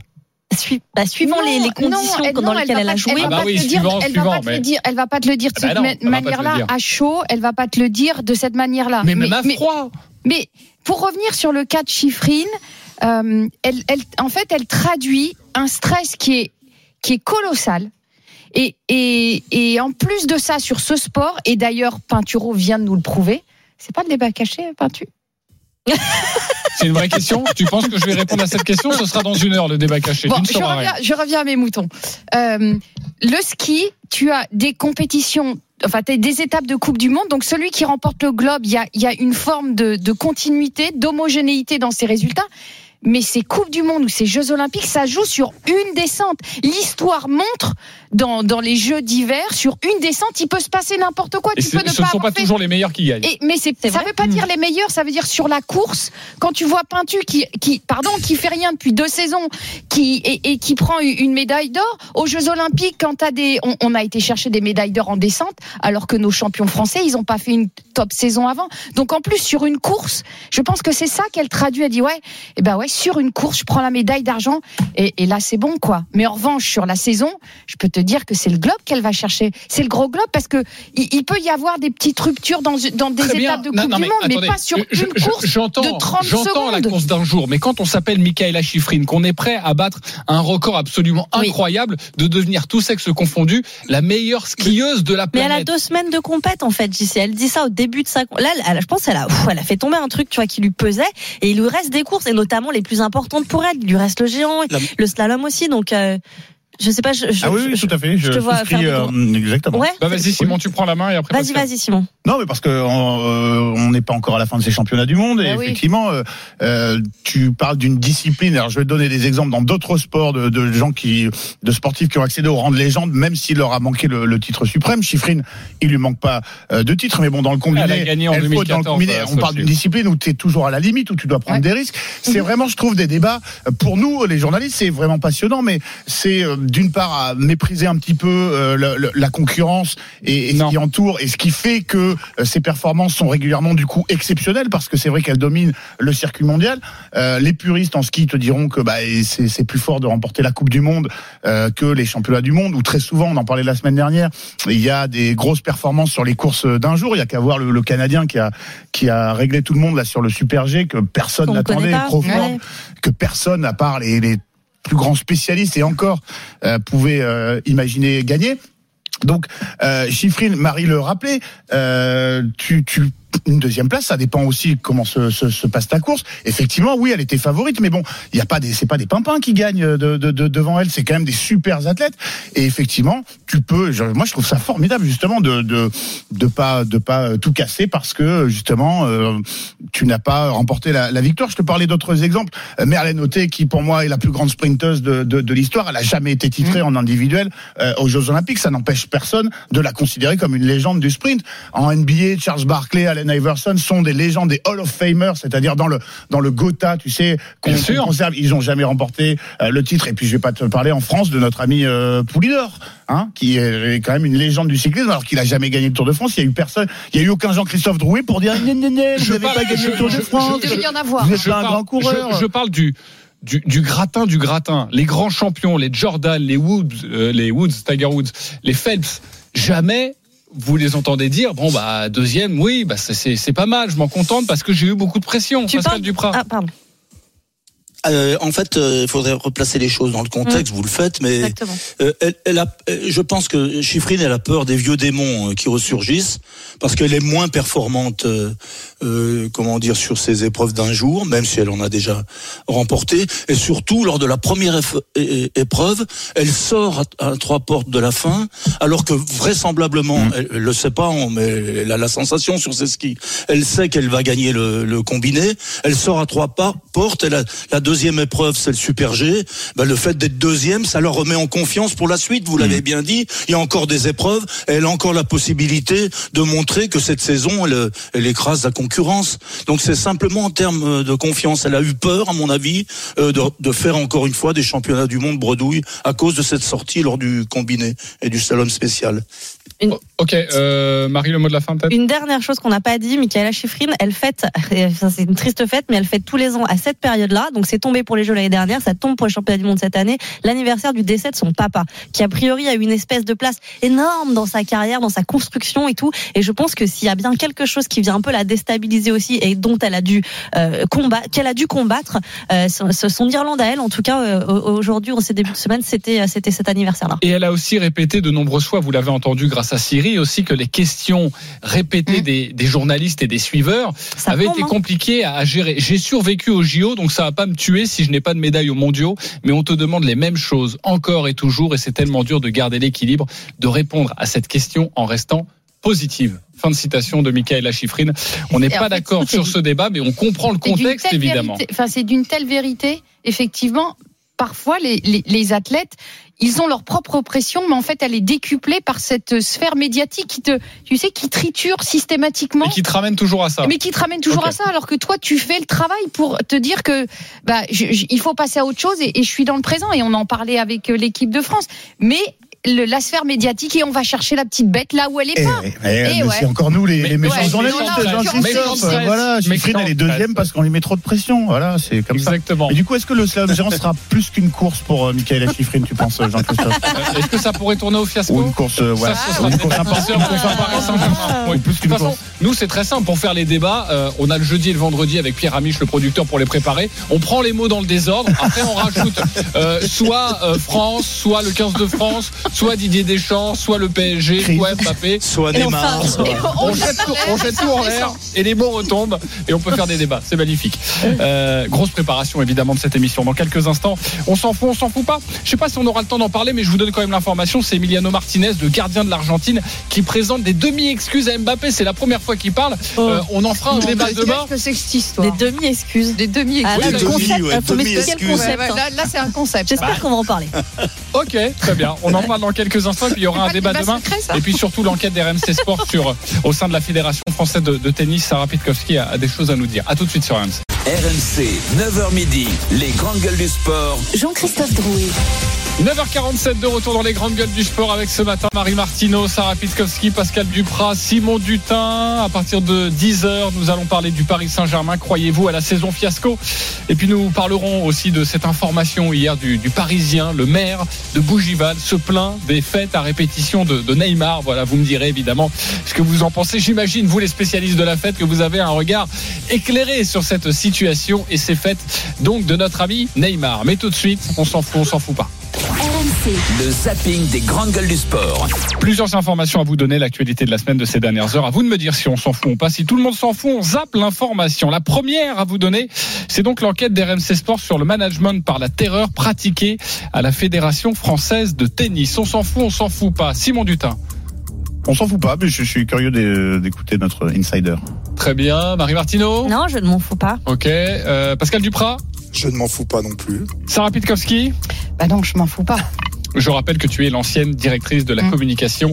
Sui- bah, suivant Non, les, les non, conditions elle- dans non, lesquelles va elle a joué. va Ah bah elle va pas te mais- le dire, elle va pas te le dire de Ah bah cette non, elle manière-là, à chaud, elle va pas te le dire de cette manière-là. Mais même à mais, froid. mais pour revenir sur le cas de Chiffrine, euh, elle, elle, en fait, elle traduit un stress qui est, qui est colossal. Et, et, et en plus de ça, sur ce sport, et d'ailleurs, Pinturo vient de nous le prouver, c'est pas le débat caché, Peintu C'est une vraie question. tu penses que je vais répondre à cette question? Ce sera dans une heure le débat caché. Bon, je reviens, rien. je reviens à mes moutons. Euh, le ski, tu as des compétitions, enfin t'as des étapes de Coupe du Monde. Donc celui qui remporte le globe, il y a, il y a une forme de, de continuité, d'homogénéité dans ses résultats. Mais ces Coupes du Monde ou ces Jeux Olympiques, ça joue sur une descente. L'histoire montre dans, dans les Jeux d'hiver, sur une descente, il peut se passer n'importe quoi. Et tu peux ne ce ne sont pas fait toujours les meilleurs qui gagnent. et, mais c'est, ça veut pas dire les meilleurs, ça veut dire sur la course. Quand tu vois Pintu qui, qui, pardon, qui fait rien depuis deux saisons, qui et, et qui prend une médaille d'or aux Jeux Olympiques, quand t'as des, on, on a été chercher des médailles d'or en descente, alors que nos champions français, ils ont pas fait une top saison avant. Donc en plus sur une course, je pense que c'est ça qu'elle traduit. Elle dit ouais, et ben ouais, sur une course, je prends la médaille d'argent et, et là c'est bon quoi. Mais en revanche sur la saison, je peux te dire que c'est le globe qu'elle va chercher. C'est le gros globe parce que il, il peut y avoir des petites ruptures dans, dans des Très bien. étapes de Non, Coupe non, du mais Monde, mais pas sur je- une je- course de 30 J'entends la course d'un jour, mais quand on s'appelle Michaela Schifrin, qu'on est prêt à battre un record absolument incroyable de devenir tous sexes confondus la meilleure skieuse de la Mais elle a planète. deux semaines de compète en fait, JC. Elle dit ça au début de sa. Là, elle- je pense qu'elle a, elle a fait tomber un truc, tu vois, qui lui pesait. Et il lui reste des courses, et notamment les plus importantes pour elle. Il lui reste le géant, le slalom aussi. Donc, euh, je sais pas. Je, je- Ah oui, oui, je- tout à fait. Je, je te vois souscris, faire euh, exactement. Ouais. Bah vas-y Simon, tu prends la main et après. Vas-y, vas-y, Simon. Non, mais parce que euh, on n'est pas encore à la fin de ces championnats du monde. Et Bah oui. effectivement, euh, euh, tu parles d'une discipline. Alors, je vais te donner des exemples dans d'autres sports de, de gens qui, de sportifs qui ont accédé au rang de légende, même s'il leur a manqué le, le titre suprême. Chiffrine, il lui manque pas euh, de titre, mais bon, dans le combiné, Elle a gagné en elle faut, dans le 2014, combiné, euh, on parle d'une discipline où tu es toujours à la limite, où tu dois prendre des risques. C'est vraiment, je trouve, des débats euh, pour nous, les journalistes, c'est vraiment passionnant, mais c'est euh, d'une part à mépriser un petit peu euh, le- le- la concurrence et, et ce qui entoure et ce qui fait que euh, ces performances sont régulièrement du coup exceptionnelles parce que c'est vrai qu'elles dominent le circuit mondial. Euh, les puristes en ski te diront que bah, c'est c'est plus fort de remporter la Coupe du Monde euh, que les championnats du monde où très souvent, on en parlait la semaine dernière, il y a des grosses performances sur les courses d'un jour. Il y a qu'à voir le, le Canadien qui a qui a réglé tout le monde là sur le Super G que personne On n'attendait, Ouais. que personne à part les, les plus grands spécialistes et encore euh, pouvait euh, imaginer gagner. Donc, euh, Marie le rappelait, euh, tu, tu, une deuxième place, ça dépend aussi comment se, se, se passe ta course. Effectivement, oui, elle était favorite, mais bon, il y a pas des, c'est pas des pimpins qui gagnent de, de, de- devant elle, c'est quand même des super athlètes. Et effectivement, tu peux, je- moi je trouve ça formidable justement de de de pas de pas tout casser parce que justement euh, tu n'as pas remporté la, la victoire. Je te parlais d'autres exemples. Euh, Merlène Auté, qui pour moi est la plus grande sprinteuse de, l'histoire, elle a jamais été titrée en individuel euh, aux Jeux Olympiques. Ça n'empêche personne de la considérer comme une légende du sprint. En NBA, Charles Barkley Allen Iverson sont des légendes, des Hall of Famers, c'est-à-dire dans le dans le Gotha, tu sais, qu'on Bien sûr. qu'on conserve. Ils ont jamais remporté euh, le titre. Et puis je vais pas te parler en France de notre ami euh, Poulidor, hein, qui est quand même une légende du cyclisme, alors qu'il a jamais gagné le Tour de France. Il y a eu personne, il y a eu aucun Jean-Christophe Drouet pour dire non non non, vous Je n'avez parle- pas gagné je- le Tour je- de je- France. Il devait y en avoir. Vous êtes Je pas un parle- grand coureur. Je, je parle du, du, du gratin du gratin. Les grands champions, les Jordan, les Woods, euh, les Woods, Tiger Woods, les Phelps, jamais vous les entendez dire bon bah deuxième oui bah c'est- pas mal je m'en contente parce que j'ai eu beaucoup de pression Tu Pascal parles- Duprat Ah, pardon. Euh, en fait, euh, il faudrait replacer les choses dans le contexte. Vous le faites, mais Exactement. euh, elle, elle a, je pense que Chiffrine, elle a peur des vieux démons euh, qui ressurgissent parce qu'elle est moins performante, euh, comment dire, sur ses épreuves d'un jour, même si elle en a déjà remporté. Et surtout, lors de la première épreuve, elle sort à, à trois portes de la fin, alors que vraisemblablement, elle, elle le sait pas, mais elle a la sensation sur ses skis. Elle sait qu'elle va gagner le, le combiné. Elle sort à trois pas, portes. Elle a, la deuxième épreuve, c'est le Super G. Ben, le fait d'être deuxième, ça leur remet en confiance pour la suite. Vous l'avez bien dit. Il y a encore des épreuves. Elle a encore la possibilité de montrer que cette saison, elle, elle écrase la concurrence. Donc c'est simplement en termes de confiance. Elle a eu peur, à mon avis, euh, de, de faire encore une fois des championnats du monde bredouille à cause de cette sortie lors du combiné et du slalom spécial. Ok euh, Marie le mot de la fin peut-être? Une dernière chose qu'on n'a pas dit, Michaela Schifrin, elle fête, c'est une triste fête, mais elle fête tous les ans à cette période-là. Donc c'est tombé pour les Jeux l'année dernière, ça tombe pour les championnats du monde cette année. L'anniversaire du décès de son papa, qui a priori a eu une espèce de place énorme dans sa carrière, dans sa construction et tout. Et je pense que s'il y a bien quelque chose qui vient un peu la déstabiliser aussi et dont elle a dû euh, combattre, qu'elle a dû combattre, euh, son, Irlande à elle, en tout cas aujourd'hui, en ces débuts de semaine, c'était c'était cet anniversaire-là. Et elle a aussi répété de nombreuses fois, vous l'avez entendu grâce à Siri, aussi que les questions répétées des, des journalistes et des suiveurs Ça avaient été compliquées à gérer. J'ai survécu au JO, donc ça va pas me tuer si je n'ai pas de médaille aux mondiaux, mais on te demande les mêmes choses encore et toujours, et c'est tellement dur de garder l'équilibre, de répondre à cette question en restant positive. Fin de citation de Michaela Schifrin. On n'est pas d'accord sur ce débat, mais on comprend le contexte, évidemment. vérité- Enfin, c'est d'une telle vérité, effectivement. Parfois, les, les, les athlètes, ils ont leur propre pression, mais en fait, elle est décuplée par cette sphère médiatique qui te, tu sais, qui triture systématiquement. Et qui te ramène toujours à ça. Mais qui te ramène toujours à ça, alors que toi, tu fais le travail pour te dire que bah, je- je- il faut passer à autre chose et, et je suis dans le présent. Et on en parlait avec euh, l'équipe de France. Mais le, la sphère médiatique et on va chercher la petite bête là où elle est Eh, pas. eh, Eh ouais. c'est encore nous les, les méchants ouais, journalistes, Voilà, Chiffrine, elle est deuxième parce qu'on lui met trop de pression. Voilà, c'est comme ça. Exactement. Et du coup, est-ce que le slalom géant sera [laughs] plus qu'une course pour euh, Michaela Chiffrine, tu penses, Jean-Christophe Euh, Est-ce que ça pourrait tourner au fiasco Ou une course, euh, ouais. Ça, Ou une course un importante. De qu'une toute façon, course. nous c'est très simple pour faire les débats. euh, on a le jeudi et le vendredi avec Pierre Amiche, le producteur, pour les préparer. On prend les mots dans le désordre. Après, on rajoute euh, soit euh, France, soit le 15 de France, soit Didier Deschamps, soit le PSG, soit Mbappé. Soit on Neymar. On jette tout, on jette tout en l'air et les mots retombent et on peut faire des débats. C'est magnifique. Euh, grosse préparation évidemment de cette émission. Dans quelques instants, on s'en fout, on s'en fout pas. Je sais pas si on aura le temps d'en parler, mais je vous donne quand même l'information. C'est Emiliano Martinez, le gardien de l'Argentine, qui présente des demi-excuses à Mbappé. C'est la première fois qu'il parle. Euh, on en fera un débat demain. Qu'est-ce que c'est que cette histoire Des demi-excuses. Des demi Ah, là, Oui, le demi, concept, ouais, demi-excuses. Ouais, ouais, là, là, c'est un concept. J'espère qu'on va en parler. [laughs] Ok, très bien. On en parle dans quelques instants. Et puis il y aura un débat débat demain. secret, Et puis surtout l'enquête des RMC Sport sur, au sein de la Fédération française de, de tennis. Sarah Pitkowski a, a des choses à nous dire. À tout de suite sur RMC. RMC, 9h midi, les grandes gueules du sport. Jean-Christophe Drouet. 9h47 de retour dans les grandes gueules du sport avec ce matin Marie Martineau, Sarah Pitkowski, Pascal Duprat, Simon Dutin. À partir de 10h, nous allons parler du Paris Saint-Germain. Croyez-vous à la saison fiasco? Et puis nous parlerons aussi de cette information hier du, Parisien, le maire de Bougival se plaint des fêtes à répétition de, de Neymar. Voilà, vous me direz évidemment ce que vous en pensez. J'imagine, vous les spécialistes de la fête, que vous avez un regard éclairé sur cette situation et ces fêtes donc de notre ami Neymar. Mais tout de suite, on s'en fout, on s'en fout pas. RMC. Le zapping des grandes gueules du sport. Plusieurs informations à vous donner, l'actualité de la semaine de ces dernières heures. À vous de me dire si on s'en fout ou pas. Si tout le monde s'en fout, on zappe l'information. La première à vous donner, c'est donc l'enquête d'RMC Sport sur le management par la terreur pratiquée à la Fédération française de tennis. On s'en fout, on s'en fout pas. Simon Dutin. On s'en fout pas, mais je suis curieux d'é- d'écouter notre insider. Très bien. Marie Martineau. Non, je ne m'en fous pas. Ok. Euh, Pascal Duprat. Je ne m'en fous pas non plus. Sarah Pitkowski. Bah donc, je m'en fous pas. Je rappelle que tu es l'ancienne directrice de la Mm. communication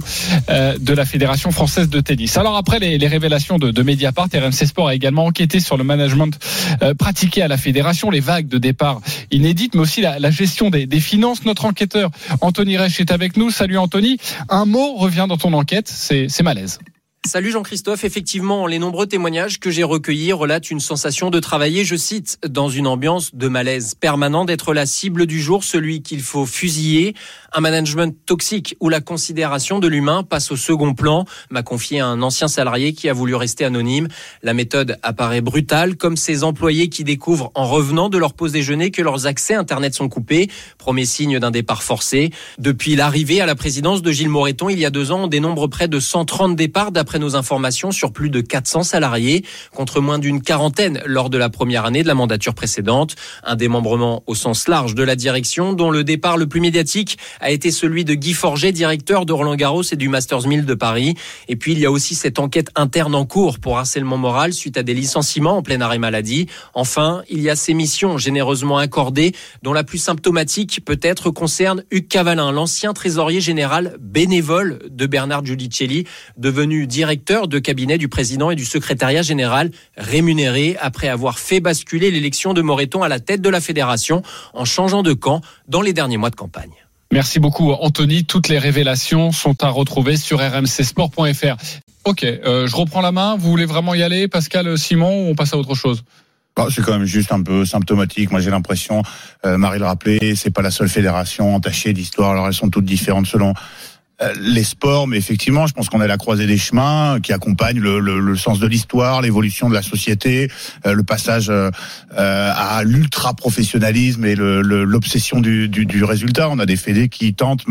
euh, de la Fédération française de tennis. Alors après les, les révélations de, de Mediapart, RMC Sport a également enquêté sur le management euh, pratiqué à la fédération, les vagues de départ inédites, mais aussi la, la gestion des, des finances. Notre enquêteur Anthony Reich est avec nous. Salut Anthony. Un mot revient dans ton enquête, c'est c'est malaise. Salut Jean-Christophe, effectivement, les nombreux témoignages que j'ai recueillis relatent une sensation de travailler, je cite, dans une ambiance de malaise permanent, d'être la cible du jour, celui qu'il faut fusiller, un management toxique où la considération de l'humain passe au second plan, m'a confié un ancien salarié qui a voulu rester anonyme. La méthode apparaît brutale, comme ces employés qui découvrent en revenant de leur pause déjeuner que leurs accès Internet sont coupés, premier signe d'un départ forcé. Depuis l'arrivée à la présidence de Gilles Moreton il y a deux ans, on dénombre près de 130 départs d'après nos informations sur plus de 400 salariés, contre moins d'une quarantaine lors de la première année de la mandature précédente. Un démembrement au sens large de la direction, dont le départ le plus médiatique a été celui de Guy Forget, directeur de Roland Garros et du Masters 1000 de Paris. Et puis il y a aussi cette enquête interne en cours pour harcèlement moral suite à des licenciements en plein arrêt maladie. Enfin, il y a ces missions généreusement accordées, dont la plus symptomatique peut-être concerne Hugues Cavalin, l'ancien trésorier général bénévole de Bernard Giudicelli, devenu directeur de cabinet du président et du secrétariat général, rémunéré après avoir fait basculer l'élection de Moreton à la tête de la fédération en changeant de camp dans les derniers mois de campagne. Merci beaucoup Anthony. Toutes les révélations sont à retrouver sur rmcsport.fr. Ok, euh, je reprends la main. Vous voulez vraiment y aller, Pascal, Simon, ou on passe à autre chose? Ah, c'est quand même juste un peu symptomatique. Moi, j'ai l'impression, euh, Marie le rappelait, c'est pas la seule fédération entachée d'histoire. Alors, elles sont toutes différentes selon les sports, mais effectivement, je pense qu'on est à la croisée des chemins qui accompagne le, le, le sens de l'histoire, l'évolution de la société, euh, le passage euh, euh, à l'ultra professionnalisme et l'obsession du, du, du résultat. On a des fédés qui tentent,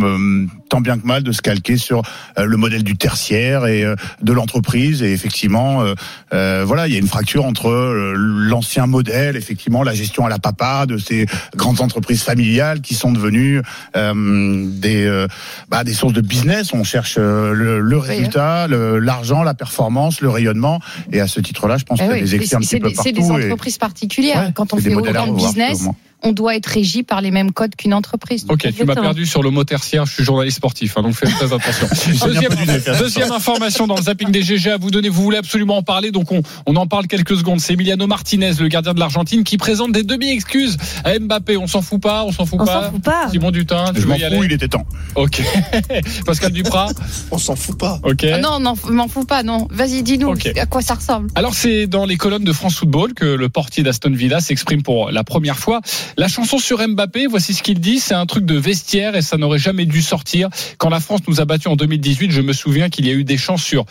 tant bien que mal, de se calquer sur euh, le modèle du tertiaire et euh, de l'entreprise. Et effectivement, euh, euh, voilà, il y a une fracture entre euh, l'ancien modèle, effectivement, la gestion à la papa de ces grandes entreprises familiales qui sont devenues euh, des euh, bah, des sources de business. On cherche euh, le, le résultat, l'argent, la performance, le rayonnement. Et à ce titre-là, je pense Eh qu'il y a des excès un c'est petit peu des- c'est partout. des et- entreprises particulières. Ouais, Quand on fait autant de business. On doit être régi par les mêmes codes qu'une entreprise. Ok, tu m'as perdu sur le mot tertiaire. Je suis journaliste sportif, hein, donc faites très attention. [laughs] deuxième, deuxième information dans le zapping des GG à vous donner. Vous voulez absolument en parler, donc on, on en parle quelques secondes. C'est Emiliano Martinez, le gardien de l'Argentine, qui présente des demi-excuses à Mbappé. On s'en fout pas, on s'en fout On pas. s'en fout pas. Simon Dutin, tu Je veux m'en y fous, il était temps. Ok. [laughs] Pascal Duprat. On s'en fout pas. Ok. Ah non, non, m'en fous pas, non. Vas-y, dis-nous à quoi ça ressemble. Alors c'est dans les colonnes de France Football que le portier d'Aston Villa s'exprime pour la première fois. La chanson sur Mbappé, voici ce qu'il dit, c'est un truc de vestiaire et ça n'aurait jamais dû sortir. Quand la France nous a battus en 2018, je me souviens qu'il y a eu des chants sur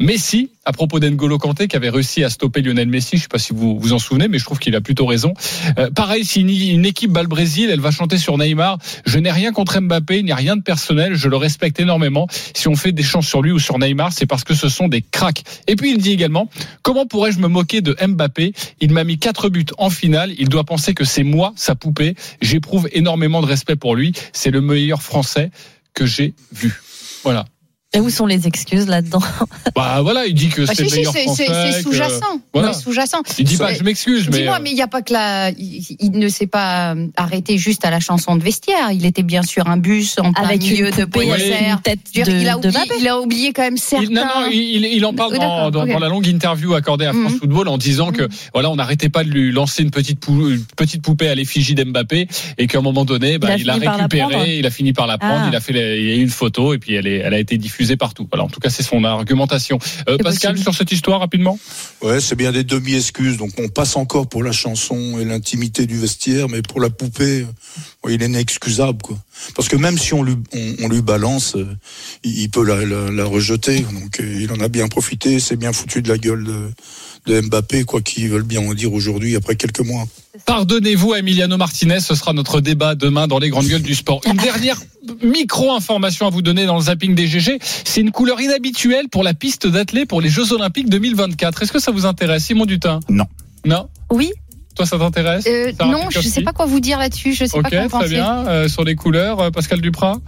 Messi à propos d'Engolo Kanté qui avait réussi à stopper Lionel Messi. Je sais pas si vous vous en souvenez, mais je trouve qu'il a plutôt raison. Euh, pareil, si une, une équipe bat le Brésil, elle va chanter sur Neymar. Je n'ai rien contre Mbappé, il n'y a rien de personnel, je le respecte énormément. Si on fait des chants sur lui ou sur Neymar, c'est parce que ce sont des cracks. Et puis il dit également, comment pourrais-je me moquer de Mbappé? Il m'a mis quatre buts en finale, il doit penser que c'est moi, sa poupée. J'éprouve énormément de respect pour lui. C'est le meilleur Français que j'ai vu. Voilà. Et où sont les excuses là-dedans [laughs] Bah voilà, il dit que Bah, c'est si, c'est- français. c'est c'est que- sous-jacent. Voilà. Sous-jacent. Il dit pas, je m'excuse, mais. Dis-moi, euh, mais il n'y a pas que la. Il, il ne s'est pas arrêté juste à la chanson de vestiaire. Il était bien sûr un bus en plein Avec milieu une de une tête de- il, a oublié, Mbappé. il a oublié quand même certains. Il, non, non, il, en parle dans, la longue interview accordée à France Mhm. Football en disant que voilà, on n'arrêtait pas de lui lancer une petite, pou- une petite poupée à l'effigie d'Mbappé et qu'à un moment donné, bah, Il a il, a récupéré, il a fini par la prendre, Ah. il a fait la- il y a eu une photo et puis elle, est, elle a été diffusée partout. Voilà, en tout cas, c'est son argumentation. Euh, Pascal, possible. sur cette histoire rapidement? Ouais, c'est bien des demi-excuses. Donc on passe encore pour la chanson et l'intimité du vestiaire, mais pour la poupée, euh, ouais, il est inexcusable, quoi. Parce que même si on lui, on, on lui balance, euh, il, peut la, la- la rejeter. Donc il en a bien profité. C'est bien foutu de la gueule de, de Mbappé, quoi qu'ils veulent bien en dire aujourd'hui après quelques mois. Pardonnez-vous à Emiliano Martinez, ce sera notre débat demain dans les grandes gueules du sport. Une dernière micro-information à vous donner dans le zapping des GG. C'est une couleur inhabituelle pour la piste d'athlée pour les Jeux Olympiques 2024. Est-ce que ça vous intéresse, Simon Dutin? Non. Non? Oui. Toi, ça t'intéresse? Euh, non, je Pekowski sais pas quoi vous dire là-dessus. Je sais Ok, pas quoi très penser. bien. Euh, sur les couleurs, euh, Pascal Duprat?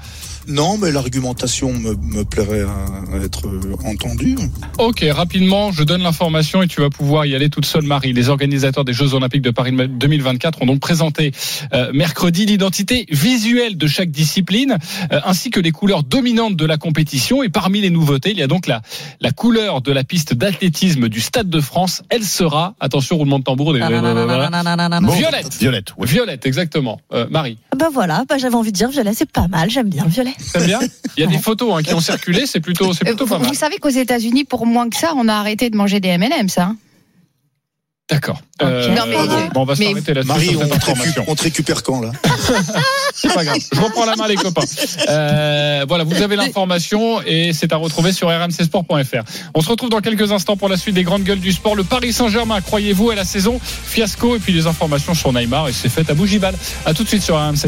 Non, mais l'argumentation me, me plairait à, à être entendue. Ok, rapidement, je donne l'information et tu vas pouvoir y aller toute seule, Marie. Les organisateurs des Jeux Olympiques de Paris 2024 ont donc présenté euh, mercredi l'identité visuelle de chaque discipline, euh, ainsi que les couleurs dominantes de la compétition. Et parmi les nouveautés, il y a donc la, la couleur de la piste d'athlétisme du Stade de France. Elle sera, attention, roulement de tambour, des- violette. Violette, oui. Violette, exactement. Euh, Marie, Bah voilà, bah j'avais envie de dire violet, c'est pas mal, j'aime bien violet. T'aimes bien Il y a des [laughs] photos hein, qui ont circulé, c'est plutôt, c'est Euh, plutôt vous, pas mal. vous savez qu'aux États-Unis, pour moins que ça, on a arrêté de manger des M&M, ça. hein D'accord. Euh, Non, mais- bon, on va mais- s'arrêter là-dessus Marie, on te, récupère, information. on te récupère quand là [laughs] C'est pas grave. Je reprends la main, les copains. Euh, voilà, vous avez l'information et c'est à retrouver sur rmcsport.fr. On se retrouve dans quelques instants pour la suite des grandes gueules du sport. Le Paris Saint-Germain, croyez-vous, à la saison? Fiasco et puis les informations sur Neymar et c'est fait à Bougival. À tout de suite sur RMC.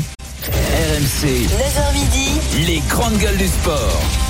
RMC, 9h midi, les grandes gueules du sport.